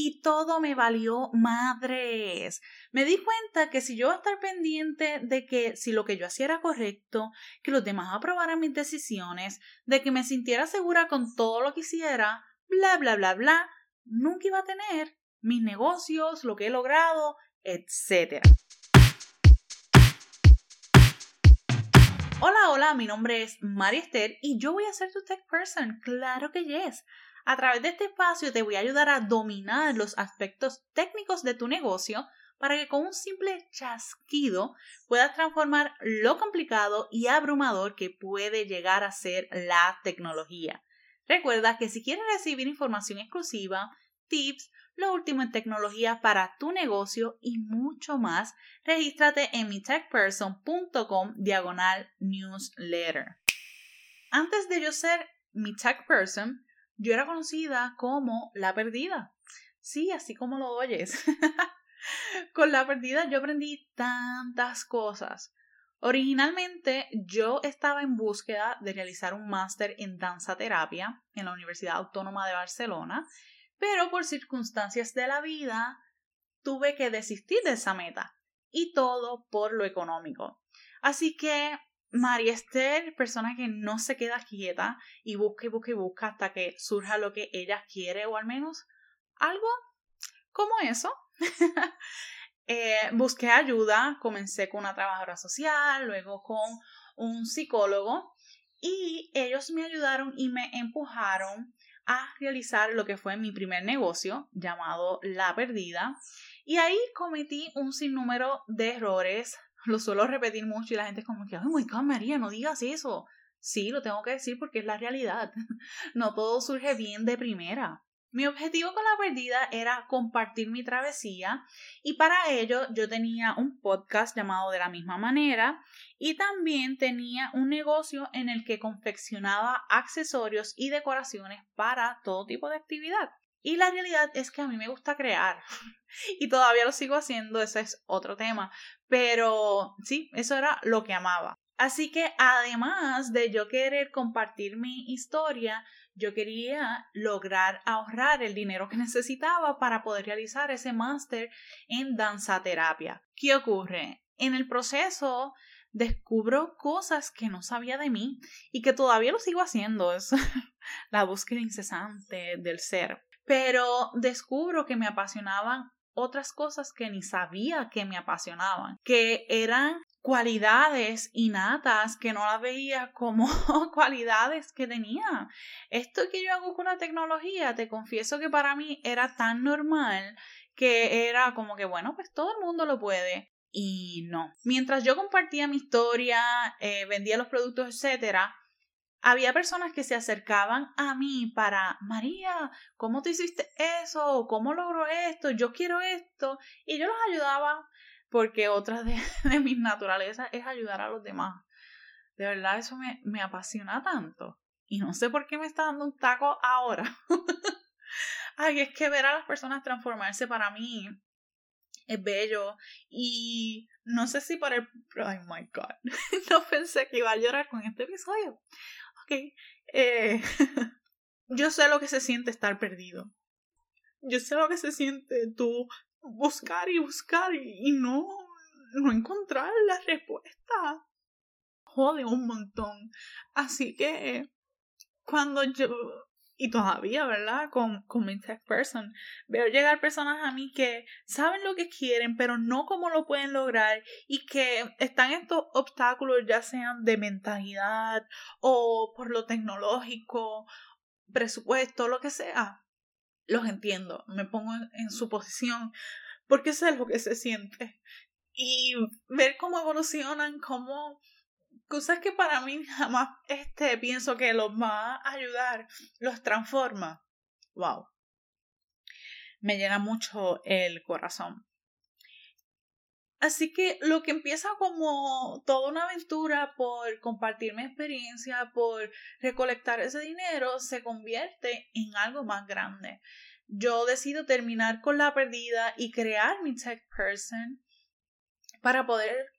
y todo me valió madres. Me di cuenta que si yo iba a estar pendiente de que si lo que yo hacía era correcto, que los demás aprobaran mis decisiones, de que me sintiera segura con todo lo que hiciera, bla, bla, bla, bla, nunca iba a tener mis negocios, lo que he logrado, etc. Hola, hola, mi nombre es María Esther y yo voy a ser tu tech person, claro que yes. A través de este espacio te voy a ayudar a dominar los aspectos técnicos de tu negocio para que con un simple chasquido puedas transformar lo complicado y abrumador que puede llegar a ser la tecnología. Recuerda que si quieres recibir información exclusiva, tips, lo último en tecnología para tu negocio y mucho más, regístrate en mitechperson.com diagonal newsletter. Antes de yo ser mi tech person, yo era conocida como la perdida. Sí, así como lo oyes. Con la perdida yo aprendí tantas cosas. Originalmente yo estaba en búsqueda de realizar un máster en danza terapia en la Universidad Autónoma de Barcelona pero por circunstancias de la vida tuve que desistir de esa meta y todo por lo económico. Así que María Esther, persona que no se queda quieta y busca y busca y busca hasta que surja lo que ella quiere o al menos algo como eso. eh, busqué ayuda, comencé con una trabajadora social, luego con un psicólogo y ellos me ayudaron y me empujaron a realizar lo que fue mi primer negocio llamado La Perdida. Y ahí cometí un sinnúmero de errores. Lo suelo repetir mucho y la gente es como que, ay, muy María, no digas eso. Sí, lo tengo que decir porque es la realidad. No todo surge bien de primera. Mi objetivo con la perdida era compartir mi travesía y para ello yo tenía un podcast llamado de la misma manera y también tenía un negocio en el que confeccionaba accesorios y decoraciones para todo tipo de actividad. Y la realidad es que a mí me gusta crear y todavía lo sigo haciendo, ese es otro tema, pero sí, eso era lo que amaba. Así que además de yo querer compartir mi historia, yo quería lograr ahorrar el dinero que necesitaba para poder realizar ese máster en danza terapia. ¿Qué ocurre? En el proceso descubro cosas que no sabía de mí y que todavía lo sigo haciendo. Es la búsqueda incesante del ser. Pero descubro que me apasionaban otras cosas que ni sabía que me apasionaban, que eran cualidades innatas que no las veía como cualidades que tenía. Esto que yo hago con la tecnología, te confieso que para mí era tan normal que era como que, bueno, pues todo el mundo lo puede. Y no. Mientras yo compartía mi historia, eh, vendía los productos, etcétera, había personas que se acercaban a mí para, María, ¿cómo te hiciste eso? ¿Cómo logro esto? Yo quiero esto. Y yo los ayudaba porque otra de, mis naturalezas es ayudar a los demás. De verdad, eso me, me apasiona tanto. Y no sé por qué me está dando un taco ahora. Ay, es que ver a las personas transformarse para mí es bello. Y no sé si por el... Oh my God. no pensé que iba a llorar con este episodio. Eh, yo sé lo que se siente estar perdido. Yo sé lo que se siente tú buscar y buscar y, no, no encontrar la respuesta. Jode un montón. Así que cuando yo y todavía, ¿verdad? Con, con mi tech person. Veo llegar personas a mí que saben lo que quieren, pero no cómo lo pueden lograr y que están estos obstáculos, ya sean de mentalidad o por lo tecnológico, presupuesto, lo que sea. Los entiendo, me pongo en, en su posición porque sé lo que se siente. Y ver cómo evolucionan, cómo cosas que para mí jamás este, pienso que los va a ayudar, los transforma. Wow. Me llena mucho el corazón. Así que lo que empieza como toda una aventura por compartir mi experiencia, por recolectar ese dinero, se convierte en algo más grande. Yo decido terminar con la perdida y crear mi tech person para poder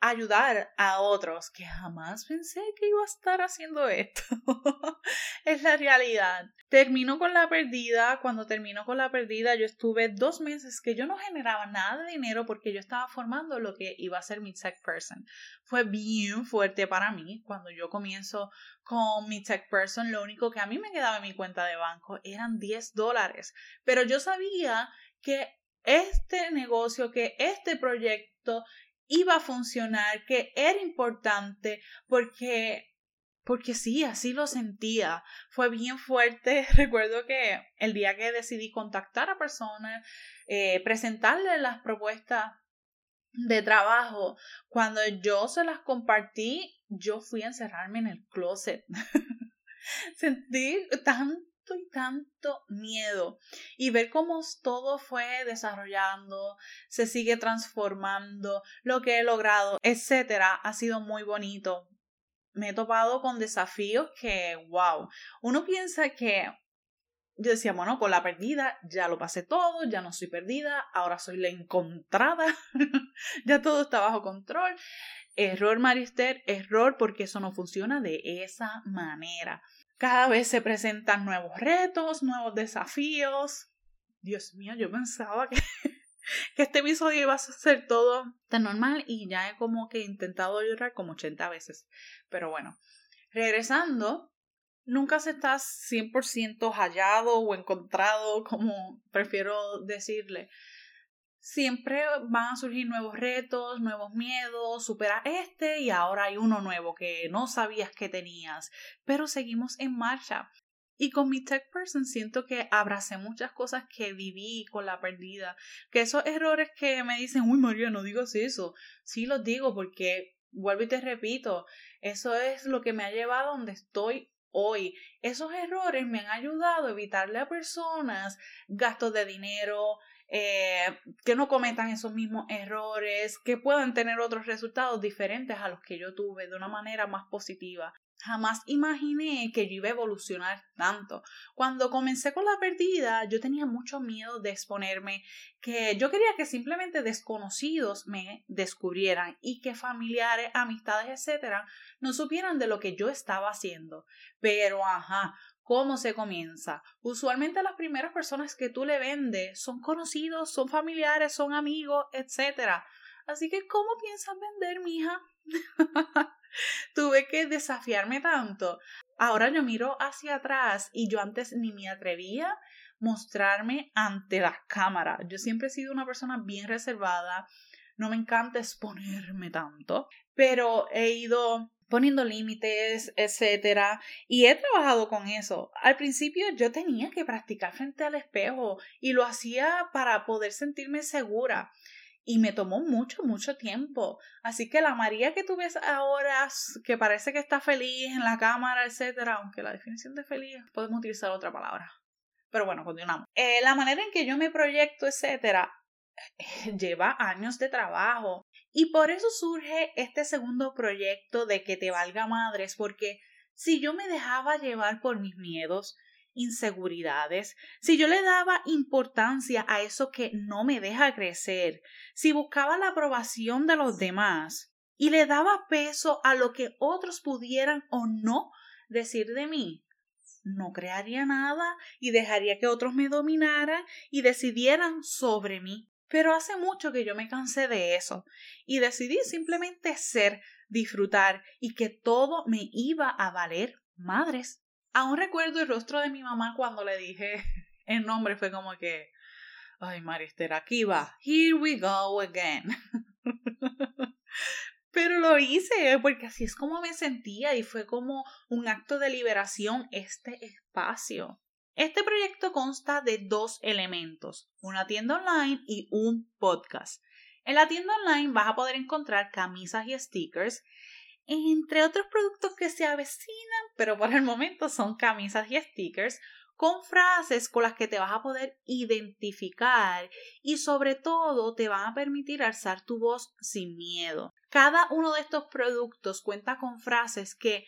ayudar a otros, que jamás pensé que iba a estar haciendo esto. es la realidad. Termino con la perdida. Cuando termino con la perdida, yo estuve dos meses que yo no generaba nada de dinero porque yo estaba formando lo que iba a ser mi tech person. Fue bien fuerte para mí. Cuando yo comienzo con mi tech person, lo único que a mí me quedaba en mi cuenta de banco eran 10 dólares. Pero yo sabía que este negocio, que este proyecto iba a funcionar, que era importante, porque porque sí, así lo sentía. Fue bien fuerte. Recuerdo que el día que decidí contactar a personas, eh, presentarles las propuestas de trabajo, cuando yo se las compartí, yo fui a encerrarme en el closet. Sentí tan y tanto miedo y ver cómo todo fue desarrollando, se sigue transformando, lo que he logrado, etcétera, ha sido muy bonito. Me he topado con desafíos que, wow, uno piensa que yo decía, bueno, con la perdida ya lo pasé todo, ya no soy perdida, ahora soy la encontrada, ya todo está bajo control. Error, Marister, error porque eso no funciona de esa manera. Cada vez se presentan nuevos retos, nuevos desafíos. Dios mío, yo pensaba que, que este episodio iba a ser todo tan normal y ya he como que intentado llorar como 80 veces. Pero bueno, regresando, nunca se está 100% hallado o encontrado, como prefiero decirle siempre van a surgir nuevos retos, nuevos miedos, supera este y ahora hay uno nuevo que no sabías que tenías, pero seguimos en marcha. Y con mi tech person siento que abracé muchas cosas que viví con la perdida, que esos errores que me dicen, uy María, no digas eso, sí los digo porque, vuelvo y te repito, eso es lo que me ha llevado a donde estoy hoy. Esos errores me han ayudado a evitarle a personas gastos de dinero, eh, que no cometan esos mismos errores, que puedan tener otros resultados diferentes a los que yo tuve de una manera más positiva. Jamás imaginé que yo iba a evolucionar tanto. Cuando comencé con la perdida, yo tenía mucho miedo de exponerme, que yo quería que simplemente desconocidos me descubrieran y que familiares, amistades, etcétera, no supieran de lo que yo estaba haciendo. Pero, ajá, ¿Cómo se comienza? Usualmente las primeras personas que tú le vendes son conocidos, son familiares, son amigos, etc. Así que, ¿cómo piensas vender, mija? Tuve que desafiarme tanto. Ahora yo miro hacia atrás y yo antes ni me atrevía mostrarme ante la cámara. Yo siempre he sido una persona bien reservada, no me encanta exponerme tanto, pero he ido poniendo límites, etcétera, y he trabajado con eso. Al principio yo tenía que practicar frente al espejo y lo hacía para poder sentirme segura. Y me tomó mucho, mucho tiempo. Así que la María que tú ves ahora, que parece que está feliz en la cámara, etcétera, aunque la definición de feliz podemos utilizar otra palabra. Pero bueno, continuamos. Eh, la manera en que yo me proyecto, etcétera, lleva años de trabajo. Y por eso surge este segundo proyecto de que te valga madres, porque si yo me dejaba llevar por mis miedos, inseguridades, si yo le daba importancia a eso que no me deja crecer, si buscaba la aprobación de los demás y le daba peso a lo que otros pudieran o no decir de mí, no crearía nada y dejaría que otros me dominaran y decidieran sobre mí. Pero hace mucho que yo me cansé de eso y decidí simplemente ser, disfrutar y que todo me iba a valer madres. Aún recuerdo el rostro de mi mamá cuando le dije el nombre, fue como que, ay Marister, aquí va, here we go again. Pero lo hice porque así es como me sentía y fue como un acto de liberación este espacio. Este proyecto consta de dos elementos, una tienda online y un podcast. En la tienda online vas a poder encontrar camisas y stickers, entre otros productos que se avecinan, pero por el momento son camisas y stickers con frases con las que te vas a poder identificar y sobre todo te van a permitir alzar tu voz sin miedo. Cada uno de estos productos cuenta con frases que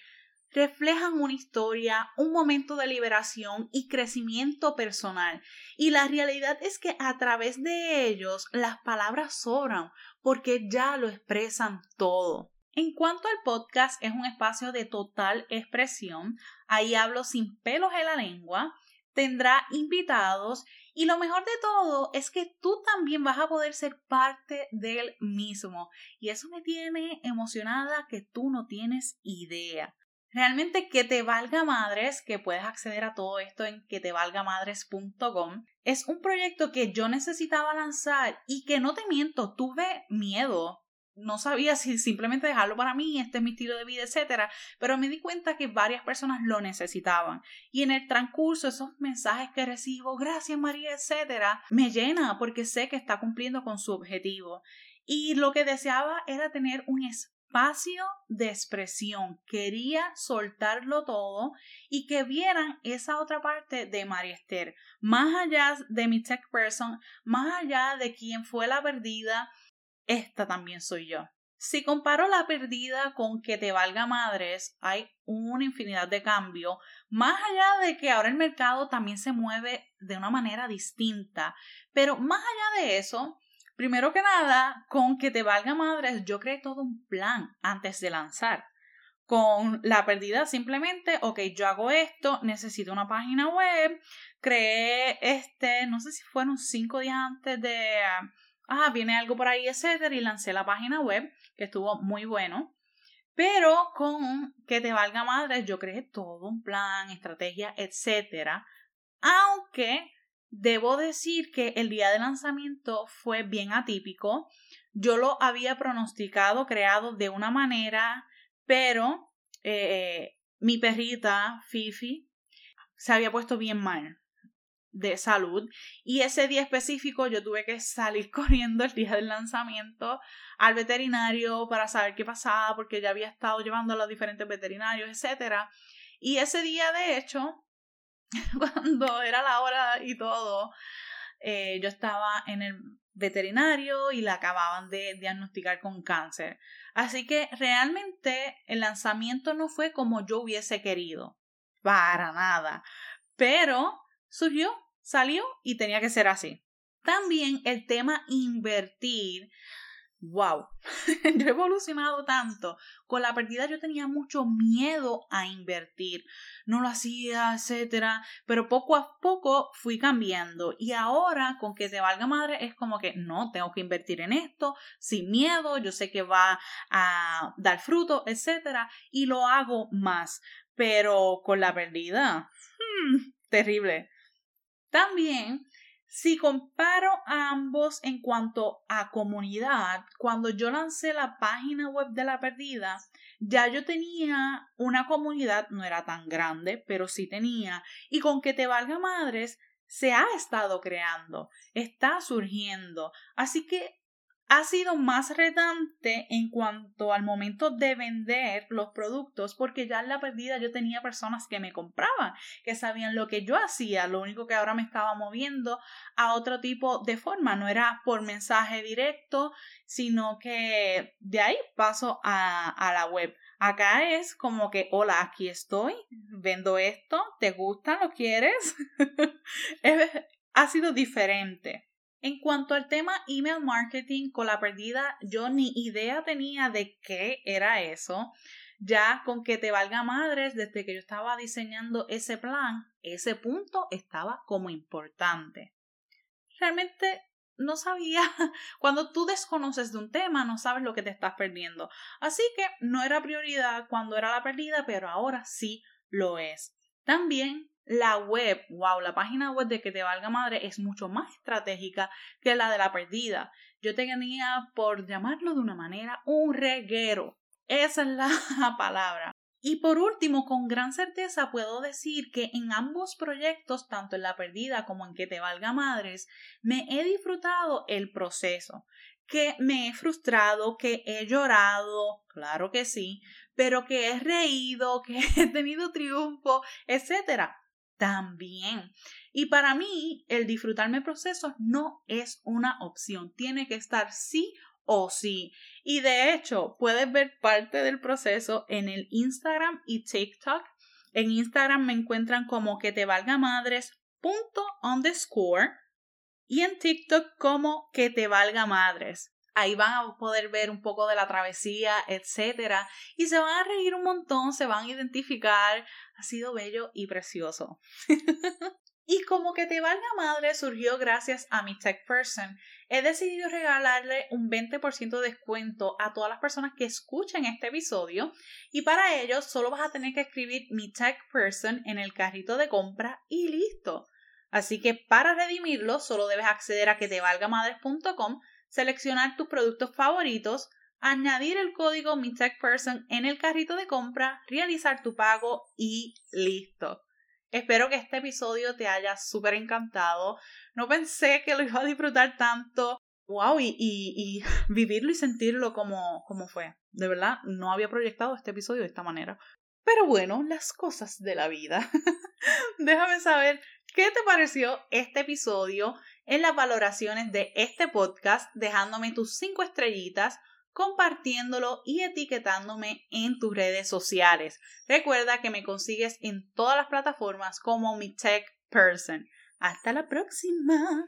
reflejan una historia, un momento de liberación y crecimiento personal. Y la realidad es que a través de ellos las palabras sobran porque ya lo expresan todo. En cuanto al podcast, es un espacio de total expresión. Ahí hablo sin pelos en la lengua. Tendrá invitados y lo mejor de todo es que tú también vas a poder ser parte del mismo. Y eso me tiene emocionada que tú no tienes idea. Realmente que te valga madres, que puedes acceder a todo esto en que te valga madres.com, es un proyecto que yo necesitaba lanzar y que no te miento, tuve miedo. No sabía si simplemente dejarlo para mí, este es mi estilo de vida, etcétera, pero me di cuenta que varias personas lo necesitaban. Y en el transcurso, esos mensajes que recibo, gracias María, etcétera, me llena porque sé que está cumpliendo con su objetivo. Y lo que deseaba era tener un espacio de expresión. Quería soltarlo todo y que vieran esa otra parte de María Esther, más allá de mi tech person, más allá de quien fue la perdida, esta también soy yo. Si comparo la perdida con que te valga madres, hay una infinidad de cambio, más allá de que ahora el mercado también se mueve de una manera distinta, pero más allá de eso, Primero que nada, con que te valga madres, yo creé todo un plan antes de lanzar. Con la pérdida simplemente, ok, yo hago esto, necesito una página web, creé este, no sé si fueron cinco días antes de, ah, viene algo por ahí, etcétera, y lancé la página web, que estuvo muy bueno. Pero con que te valga madres, yo creé todo un plan, estrategia, etcétera. Aunque Debo decir que el día de lanzamiento fue bien atípico. Yo lo había pronosticado, creado de una manera, pero eh, mi perrita, Fifi, se había puesto bien mal de salud y ese día específico yo tuve que salir corriendo el día del lanzamiento al veterinario para saber qué pasaba porque ya había estado llevando a los diferentes veterinarios, etcétera. Y ese día, de hecho, cuando era la hora y todo, eh, yo estaba en el veterinario y la acababan de diagnosticar con cáncer. Así que realmente el lanzamiento no fue como yo hubiese querido. Para nada. Pero surgió, salió y tenía que ser así. También el tema invertir wow, yo he evolucionado tanto. Con la pérdida yo tenía mucho miedo a invertir. No lo hacía, etcétera. Pero poco a poco fui cambiando. Y ahora, con que te valga madre, es como que no, tengo que invertir en esto, sin miedo. Yo sé que va a dar fruto, etcétera. Y lo hago más. Pero con la pérdida, hmm, terrible. También si comparo a ambos en cuanto a comunidad, cuando yo lancé la página web de la perdida, ya yo tenía una comunidad, no era tan grande, pero sí tenía, y con que te valga madres, se ha estado creando, está surgiendo. Así que ha sido más retante en cuanto al momento de vender los productos porque ya en la perdida yo tenía personas que me compraban, que sabían lo que yo hacía, lo único que ahora me estaba moviendo a otro tipo de forma, no era por mensaje directo, sino que de ahí paso a, a la web. Acá es como que, hola, aquí estoy, vendo esto, ¿te gusta? ¿Lo quieres? ha sido diferente. En cuanto al tema email marketing con la perdida, yo ni idea tenía de qué era eso. Ya con que te valga madres, desde que yo estaba diseñando ese plan, ese punto estaba como importante. Realmente no sabía, cuando tú desconoces de un tema, no sabes lo que te estás perdiendo. Así que no era prioridad cuando era la perdida, pero ahora sí lo es. También la web, wow, la página web de que te valga madre es mucho más estratégica que la de la perdida. Yo tenía, por llamarlo de una manera, un reguero. Esa es la palabra. Y por último, con gran certeza puedo decir que en ambos proyectos, tanto en la perdida como en que te valga madres, me he disfrutado el proceso, que me he frustrado, que he llorado, claro que sí, pero que he reído, que he tenido triunfo, etcétera también. Y para mí, el disfrutarme el proceso no es una opción, tiene que estar sí o sí. Y de hecho, puedes ver parte del proceso en el Instagram y TikTok. En Instagram me encuentran como que te valga madres punto underscore y en TikTok como que te valga madres. Ahí van a poder ver un poco de la travesía, etcétera, y se van a reír un montón, se van a identificar. Ha sido bello y precioso. y como que te valga madre surgió gracias a mi Tech Person, he decidido regalarle un 20% de descuento a todas las personas que escuchen este episodio y para ello solo vas a tener que escribir mi Tech Person en el carrito de compra y listo. Así que para redimirlo solo debes acceder a que te valgamadres.com seleccionar tus productos favoritos, añadir el código MiTechPerson en el carrito de compra, realizar tu pago y listo. Espero que este episodio te haya súper encantado. No pensé que lo iba a disfrutar tanto. Wow, y, y, vivirlo y sentirlo como, como fue. De verdad, no había proyectado este episodio de esta manera. Pero bueno, las cosas de la vida. Déjame saber qué te pareció este episodio en las valoraciones de este podcast, dejándome tus cinco estrellitas, compartiéndolo y etiquetándome en tus redes sociales. Recuerda que me consigues en todas las plataformas como mi tech person. Hasta la próxima.